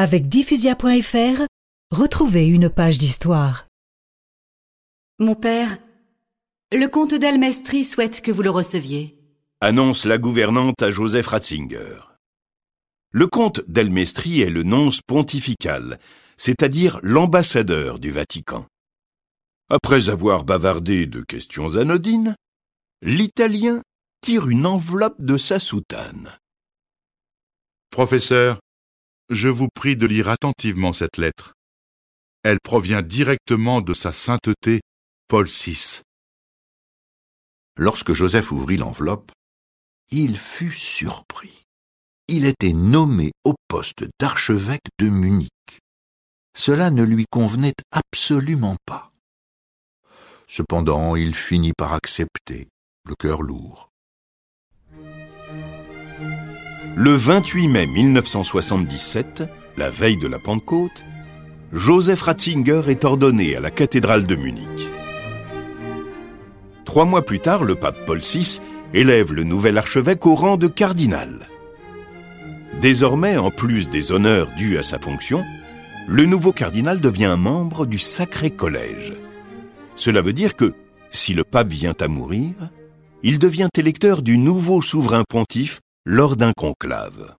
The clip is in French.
Avec diffusia.fr, retrouvez une page d'histoire. Mon père, le comte d'Almestry souhaite que vous le receviez. Annonce la gouvernante à Joseph Ratzinger. Le comte d'Elmestri est le nonce pontifical, c'est-à-dire l'ambassadeur du Vatican. Après avoir bavardé de questions anodines, l'Italien tire une enveloppe de sa soutane. Professeur, je vous prie de lire attentivement cette lettre. Elle provient directement de sa sainteté Paul VI. Lorsque Joseph ouvrit l'enveloppe, il fut surpris. Il était nommé au poste d'archevêque de Munich. Cela ne lui convenait absolument pas. Cependant, il finit par accepter, le cœur lourd. Le 28 mai 1977, la veille de la Pentecôte, Joseph Ratzinger est ordonné à la cathédrale de Munich. Trois mois plus tard, le pape Paul VI élève le nouvel archevêque au rang de cardinal. Désormais, en plus des honneurs dus à sa fonction, le nouveau cardinal devient membre du Sacré Collège. Cela veut dire que, si le pape vient à mourir, il devient électeur du nouveau souverain pontife lors d'un conclave.